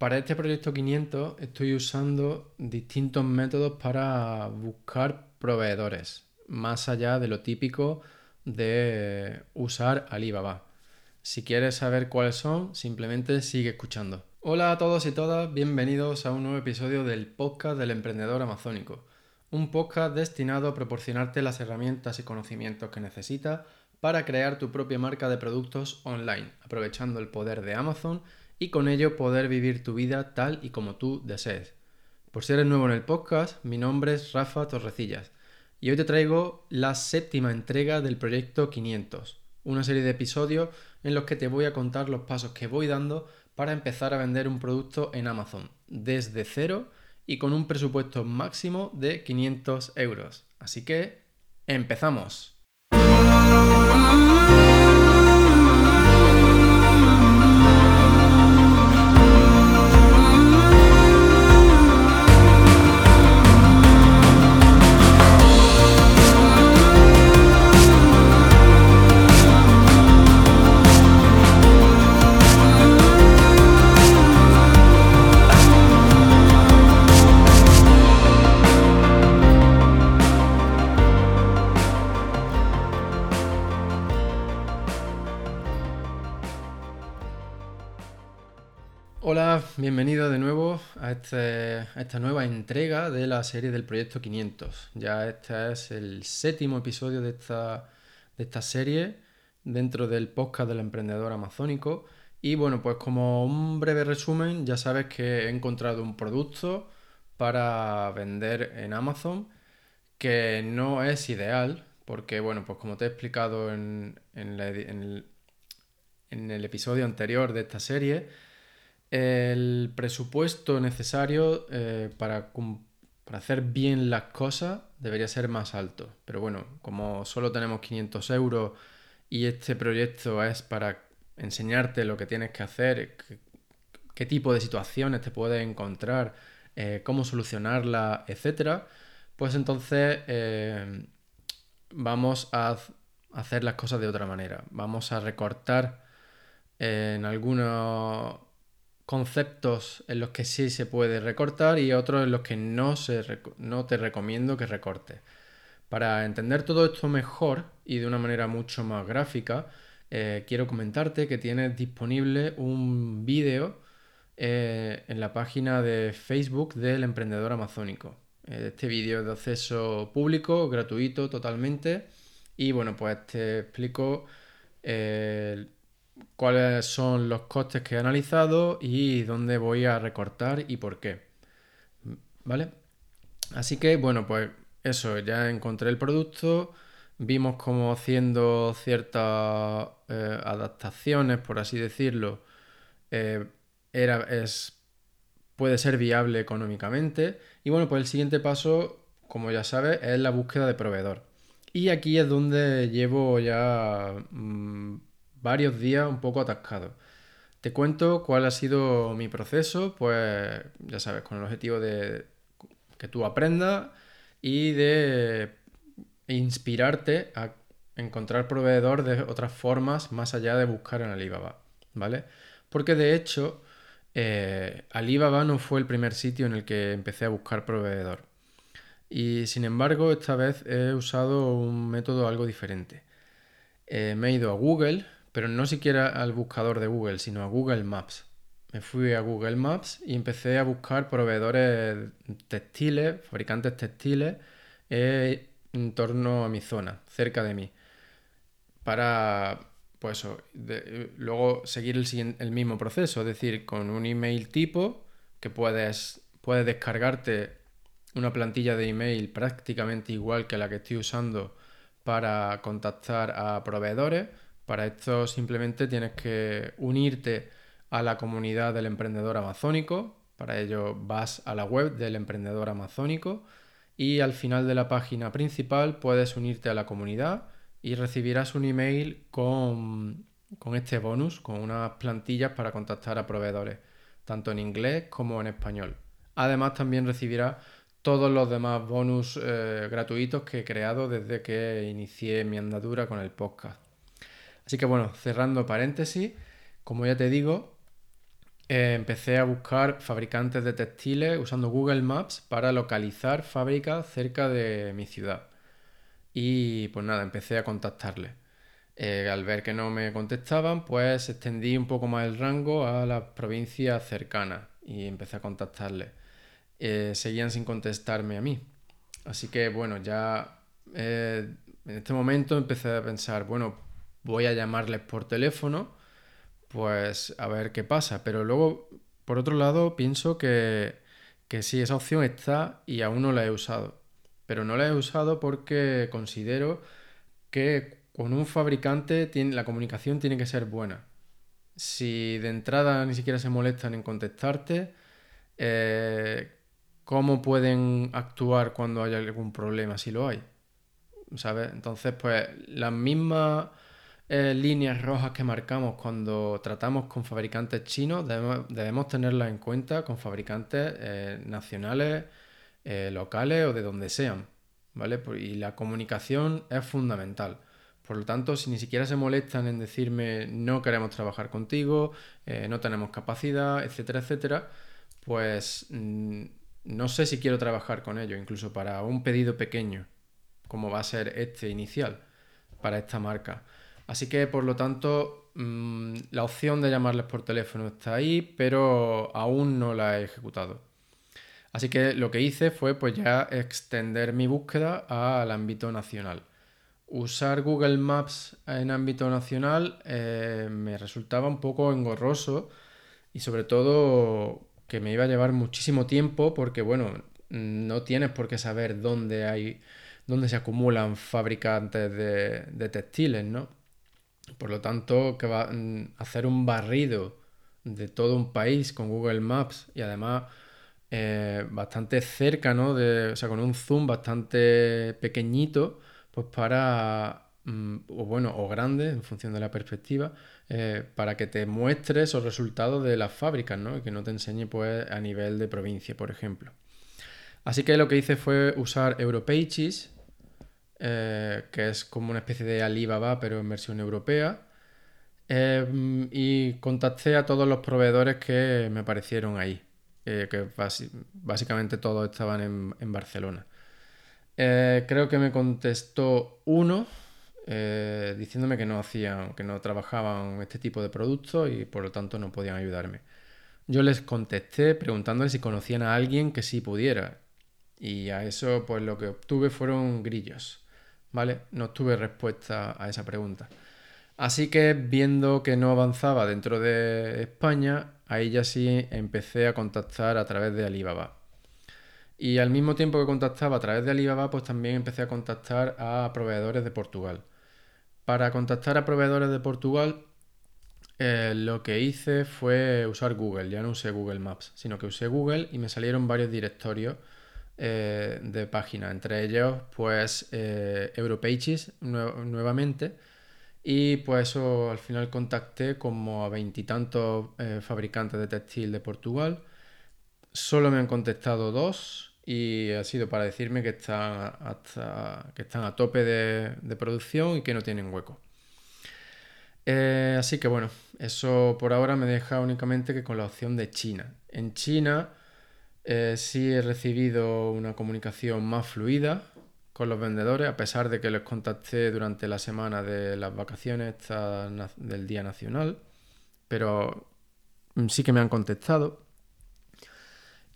para este proyecto 500 estoy usando distintos métodos para buscar proveedores, más allá de lo típico de usar Alibaba. Si quieres saber cuáles son, simplemente sigue escuchando. Hola a todos y todas, bienvenidos a un nuevo episodio del podcast del emprendedor amazónico. Un podcast destinado a proporcionarte las herramientas y conocimientos que necesitas para crear tu propia marca de productos online, aprovechando el poder de Amazon y con ello poder vivir tu vida tal y como tú desees. Por si eres nuevo en el podcast, mi nombre es Rafa Torrecillas y hoy te traigo la séptima entrega del proyecto 500, una serie de episodios en los que te voy a contar los pasos que voy dando para empezar a vender un producto en Amazon desde cero y con un presupuesto máximo de 500 euros. Así que, empezamos. Oh. Hola, bienvenido de nuevo este, a, esta nueva entrega de la serie del Proyecto 500. Ya este es el séptimo episodio de esta, de esta serie dentro del podcast del emprendedor amazónico. Y bueno, pues como un breve resumen, ya sabes que he encontrado un producto para vender en Amazon que no es ideal, porque bueno, pues como te he explicado en, en el episodio anterior de esta serie, el presupuesto necesario eh, para, hacer bien las cosas debería ser más alto. Pero bueno, como solo tenemos 500 euros y este proyecto es para enseñarte lo que tienes que hacer, qué, tipo de situaciones te puedes encontrar, eh, cómo solucionarlas, etc., pues entonces eh, vamos a hacer las cosas de otra manera. Vamos a recortar en algunos conceptos en los que sí se puede recortar y otros en los que no, se no te recomiendo que recortes. Para entender todo esto mejor y de una manera mucho más gráfica, eh, quiero comentarte que tienes disponible un vídeo eh, en la página de Facebook del emprendedor amazónico. Eh, este vídeo es de acceso público, gratuito totalmente. Y bueno, pues te explico cuáles son los costes que he analizado y dónde voy a recortar y por qué. ¿Vale? Así que, bueno, pues eso, ya encontré el producto, vimos cómo haciendo ciertas eh, adaptaciones, por así decirlo, eh, era, es, puede ser viable económicamente. Y bueno, pues el siguiente paso, como ya sabes, es la búsqueda de proveedor. Y aquí es donde llevo ya mm, varios días un poco atascado. Te cuento cuál ha sido mi proceso, pues ya sabes, con el objetivo de que tú aprendas y de inspirarte a encontrar proveedor de otras formas más allá de buscar en Alibaba, ¿vale? Porque de hecho, eh, Alibaba no fue el primer sitio en el que empecé a buscar proveedor. Y sin embargo, esta vez he usado un método algo diferente. Eh, me he ido a Google, pero no siquiera al buscador de Google, sino a Google Maps. Me fui a Google Maps y empecé a buscar proveedores textiles, fabricantes textiles, eh, en torno a mi zona, cerca de mí. Para, pues luego seguir el, el, mismo proceso, es decir, con un email tipo que puedes, puedes descargarte una plantilla de email prácticamente igual que la que estoy usando para contactar a proveedores para esto simplemente tienes que unirte a la comunidad del emprendedor amazónico. Para ello vas a la web del emprendedor amazónico y al final de la página principal puedes unirte a la comunidad y recibirás un email con, este bonus, con unas plantillas para contactar a proveedores, tanto en inglés como en español. Además también recibirás todos los demás bonus eh, gratuitos que he creado desde que inicié mi andadura con el podcast. Así que bueno, cerrando paréntesis, como ya te digo, eh, empecé a buscar fabricantes de textiles usando Google Maps para localizar fábricas cerca de mi ciudad. Y pues nada, empecé a contactarles. Eh, al ver que no me contestaban, pues extendí un poco más el rango a las provincias cercanas y empecé a contactarles. Eh, seguían sin contestarme a mí. Así que bueno, ya en este momento empecé a pensar, bueno, voy a llamarles por teléfono pues a ver qué pasa. Pero luego, por otro lado, pienso que, que sí, esa opción está y aún no la he usado. Pero no la he usado porque considero que con un fabricante la comunicación tiene que ser buena. Si de entrada ni siquiera se molestan en contestarte, eh, ¿cómo pueden actuar cuando haya algún problema si lo hay? ¿Sabes? Entonces, pues las mismas eh, líneas rojas que marcamos cuando tratamos con fabricantes chinos debemos, tenerlas en cuenta con fabricantes eh, nacionales, eh, locales o de donde sean. ¿Vale? Y la comunicación es fundamental. Por lo tanto, si ni siquiera se molestan en decirme no queremos trabajar contigo, no tenemos capacidad, etcétera, etcétera, pues mm, no sé si quiero trabajar con ellos, incluso para un pedido pequeño, como va a ser este inicial para esta marca. Así que, por lo tanto, mm, la opción de llamarles por teléfono está ahí, pero aún no la he ejecutado. Así que lo que hice fue pues ya extender mi búsqueda al ámbito nacional. Usar Google Maps en ámbito nacional eh, me resultaba un poco engorroso y sobre todo que me iba a llevar muchísimo tiempo porque bueno, no tienes por qué saber dónde hay, dónde se acumulan fabricantes de, de textiles, ¿no? Por lo tanto, que va a mm, hacer un barrido de todo un país con Google Maps y además eh, bastante cerca, ¿no? o sea, con un zoom bastante pequeñito, pues para, mm, o bueno, o grande en función de la perspectiva, eh, para que te muestre esos resultados de las fábricas, ¿no? Y que no te enseñe pues a nivel de provincia, por ejemplo. Así que lo que hice fue usar Europages, eh, que es como una especie de Alibaba, pero en versión europea. Em, y contacté a todos los proveedores que me aparecieron ahí, eh, que básicamente todos estaban en, Barcelona. Eh, creo que me contestó uno diciéndome que no hacían, que no trabajaban este tipo de productos y por lo tanto no podían ayudarme. Yo les contesté preguntándoles si conocían a alguien que sí pudiera. Y a eso pues lo que obtuve fueron grillos. ¿Vale? No tuve respuesta a esa pregunta. Así que viendo que no avanzaba dentro de España, ahí ya sí empecé a contactar a través de Alibaba. Y al mismo tiempo que contactaba a través de Alibaba, pues también empecé a contactar a proveedores de Portugal. Para contactar a proveedores de Portugal, eh, lo que hice fue usar Google, ya no usé Google Maps, sino que usé Google y me salieron varios directorios eh, de página, entre ellos pues eh, Europages nuevamente y pues al final contacté como a veintitantos eh, fabricantes de textil de Portugal. Solo me han contestado dos y ha sido para decirme que están, hasta, que están a tope de, de producción y que no tienen hueco. así que bueno, eso por ahora me deja únicamente que con la opción de China. En China eh, sí he recibido una comunicación más fluida con los vendedores, a pesar de que les contacté durante la semana de las vacaciones del Día Nacional, pero mm, sí que me han contestado.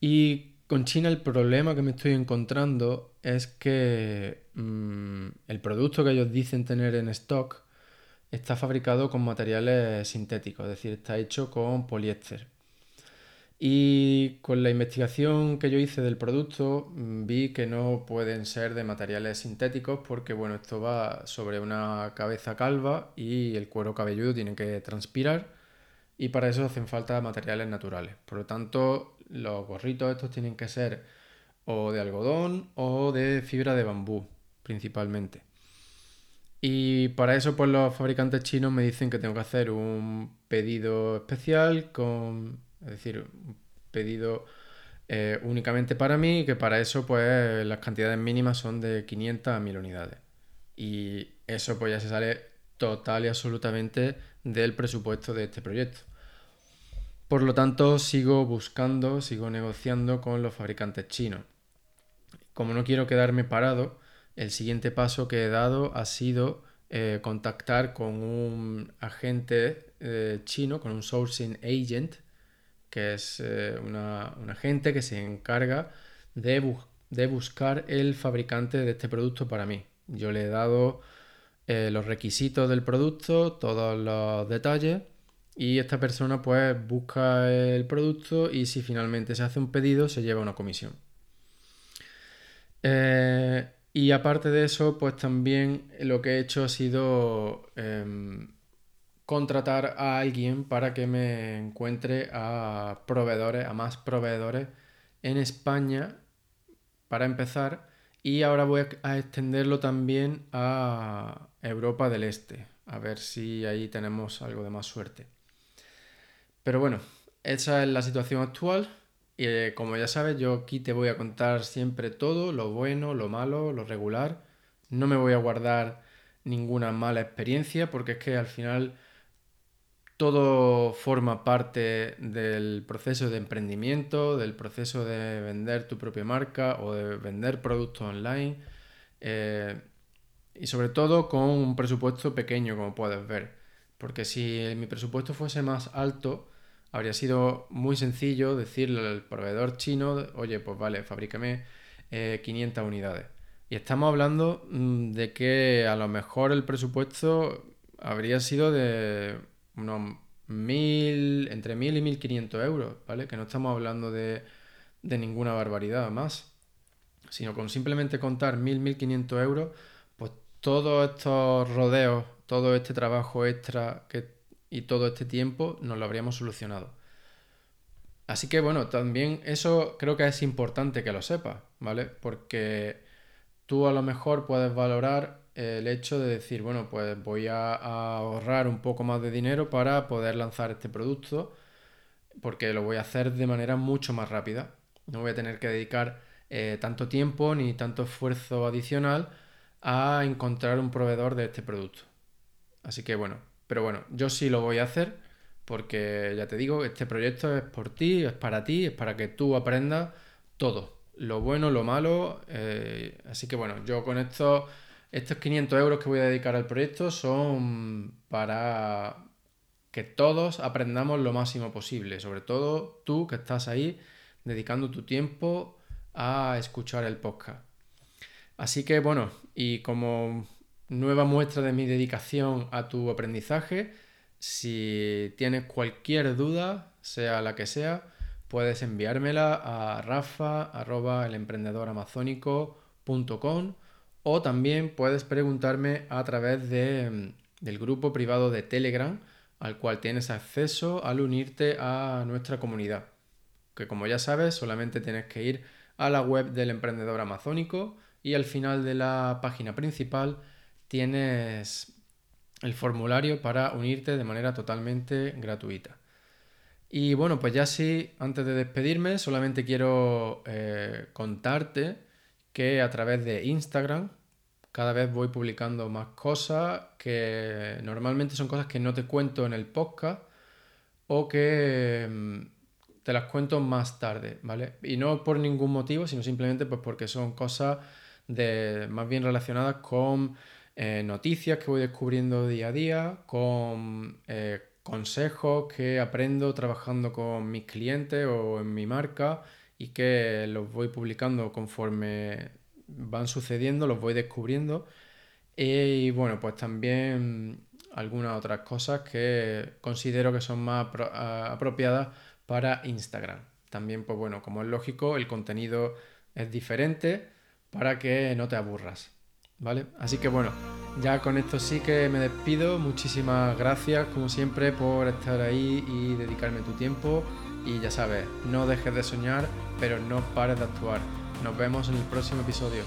Y con China el problema que me estoy encontrando es que mm, el producto que ellos dicen tener en stock está fabricado con materiales sintéticos, es decir, está hecho con poliéster. Y con la investigación que yo hice del producto mm, vi que no pueden ser de materiales sintéticos porque bueno, esto va sobre una cabeza calva y el cuero cabelludo tiene que transpirar y para eso hacen falta materiales naturales. Por lo tanto, los gorritos estos tienen que ser o de algodón o de fibra de bambú principalmente. Y para eso pues los fabricantes chinos me dicen que tengo que hacer un pedido especial con es decir, un pedido eh, únicamente para mí que para eso pues las cantidades mínimas son de 500 a 1000 unidades. Y eso pues ya se sale total y absolutamente del presupuesto de este proyecto. Por lo tanto, sigo buscando, sigo negociando con los fabricantes chinos. Como no quiero quedarme parado, el siguiente paso que he dado ha sido eh, contactar con un agente eh, chino, con un sourcing agent, que es eh, una, un agente que se encarga de, de, buscar el fabricante de este producto para mí. Yo le he dado los requisitos del producto, todos los detalles y esta persona pues busca el producto y si finalmente se hace un pedido se lleva una comisión. Eh, y aparte de eso, pues también lo que he hecho ha sido em, contratar a alguien para que me encuentre a proveedores, a más proveedores en España para empezar. Y ahora voy a extenderlo también a Europa del Este, a ver si ahí tenemos algo de más suerte. Pero bueno, esa es la situación actual. Y eh, como ya sabes, yo aquí te voy a contar siempre todo, lo bueno, lo malo, lo regular. No me voy a guardar ninguna mala experiencia porque es que al final todo forma parte del proceso de emprendimiento, del proceso de vender tu propia marca o de vender productos online. Eh, y sobre todo con un presupuesto pequeño, como puedes ver. Porque si mi presupuesto fuese más alto, habría sido muy sencillo decirle al proveedor chino, oye, pues vale, fabrícame 500 eh, unidades. Y estamos hablando mm, de que a lo mejor el presupuesto habría sido de unos mil, entre 1000 y 1500 euros, ¿vale? Que no estamos hablando de, de ninguna barbaridad más, sino con simplemente contar 1000, 1500 euros, pues todos estos rodeos, todo este trabajo extra que y todo este tiempo nos lo habríamos solucionado. Así que bueno, también eso creo que es importante que lo sepas, ¿vale? Porque tú a lo mejor puedes valorar el hecho de decir, bueno, pues voy a, ahorrar un poco más de dinero para poder lanzar este producto, porque lo voy a hacer de manera mucho más rápida. No voy a tener que dedicar eh, tanto tiempo ni tanto esfuerzo adicional a encontrar un proveedor de este producto. Así que bueno, pero bueno, yo sí lo voy a hacer porque ya te digo, este proyecto es por ti, es para ti, es para que tú aprendas todo, lo bueno, lo malo. Eh, así que bueno, yo con estos, estos 500 euros que voy a dedicar al proyecto son para que todos aprendamos lo máximo posible, sobre todo tú que estás ahí dedicando tu tiempo a escuchar el podcast. Así que bueno, y como nueva muestra de mi dedicación a tu aprendizaje. Si tienes cualquier duda, sea la que sea, puedes enviármela a rafa.elemprendedoramazónico.com o también puedes preguntarme a través de, del grupo privado de Telegram al cual tienes acceso al unirte a nuestra comunidad. Que como ya sabes, solamente tienes que ir a la web del emprendedor amazónico y al final de la página principal tienes el formulario para unirte de manera totalmente gratuita. Y bueno, pues ya sí, antes de despedirme, solamente quiero eh, contarte que a través de Instagram cada vez voy publicando más cosas que normalmente son cosas que no te cuento en el podcast o que mm, te las cuento más tarde, ¿vale? Y no por ningún motivo, sino simplemente pues porque son cosas de, más bien relacionadas con eh, noticias que voy descubriendo día a día, con eh, consejos que aprendo trabajando con mis clientes o en mi marca y que los voy publicando conforme van sucediendo, los voy descubriendo. Y bueno, pues también algunas otras cosas que considero que son más apropiadas para Instagram. También, pues bueno, como es lógico, el contenido es diferente para que no te aburras. ¿vale? Así que bueno, ya con esto sí que me despido. Muchísimas gracias, como siempre, por estar ahí y dedicarme tu tiempo. Y ya sabes, no dejes de soñar, pero no pares de actuar. Nos vemos en el próximo episodio.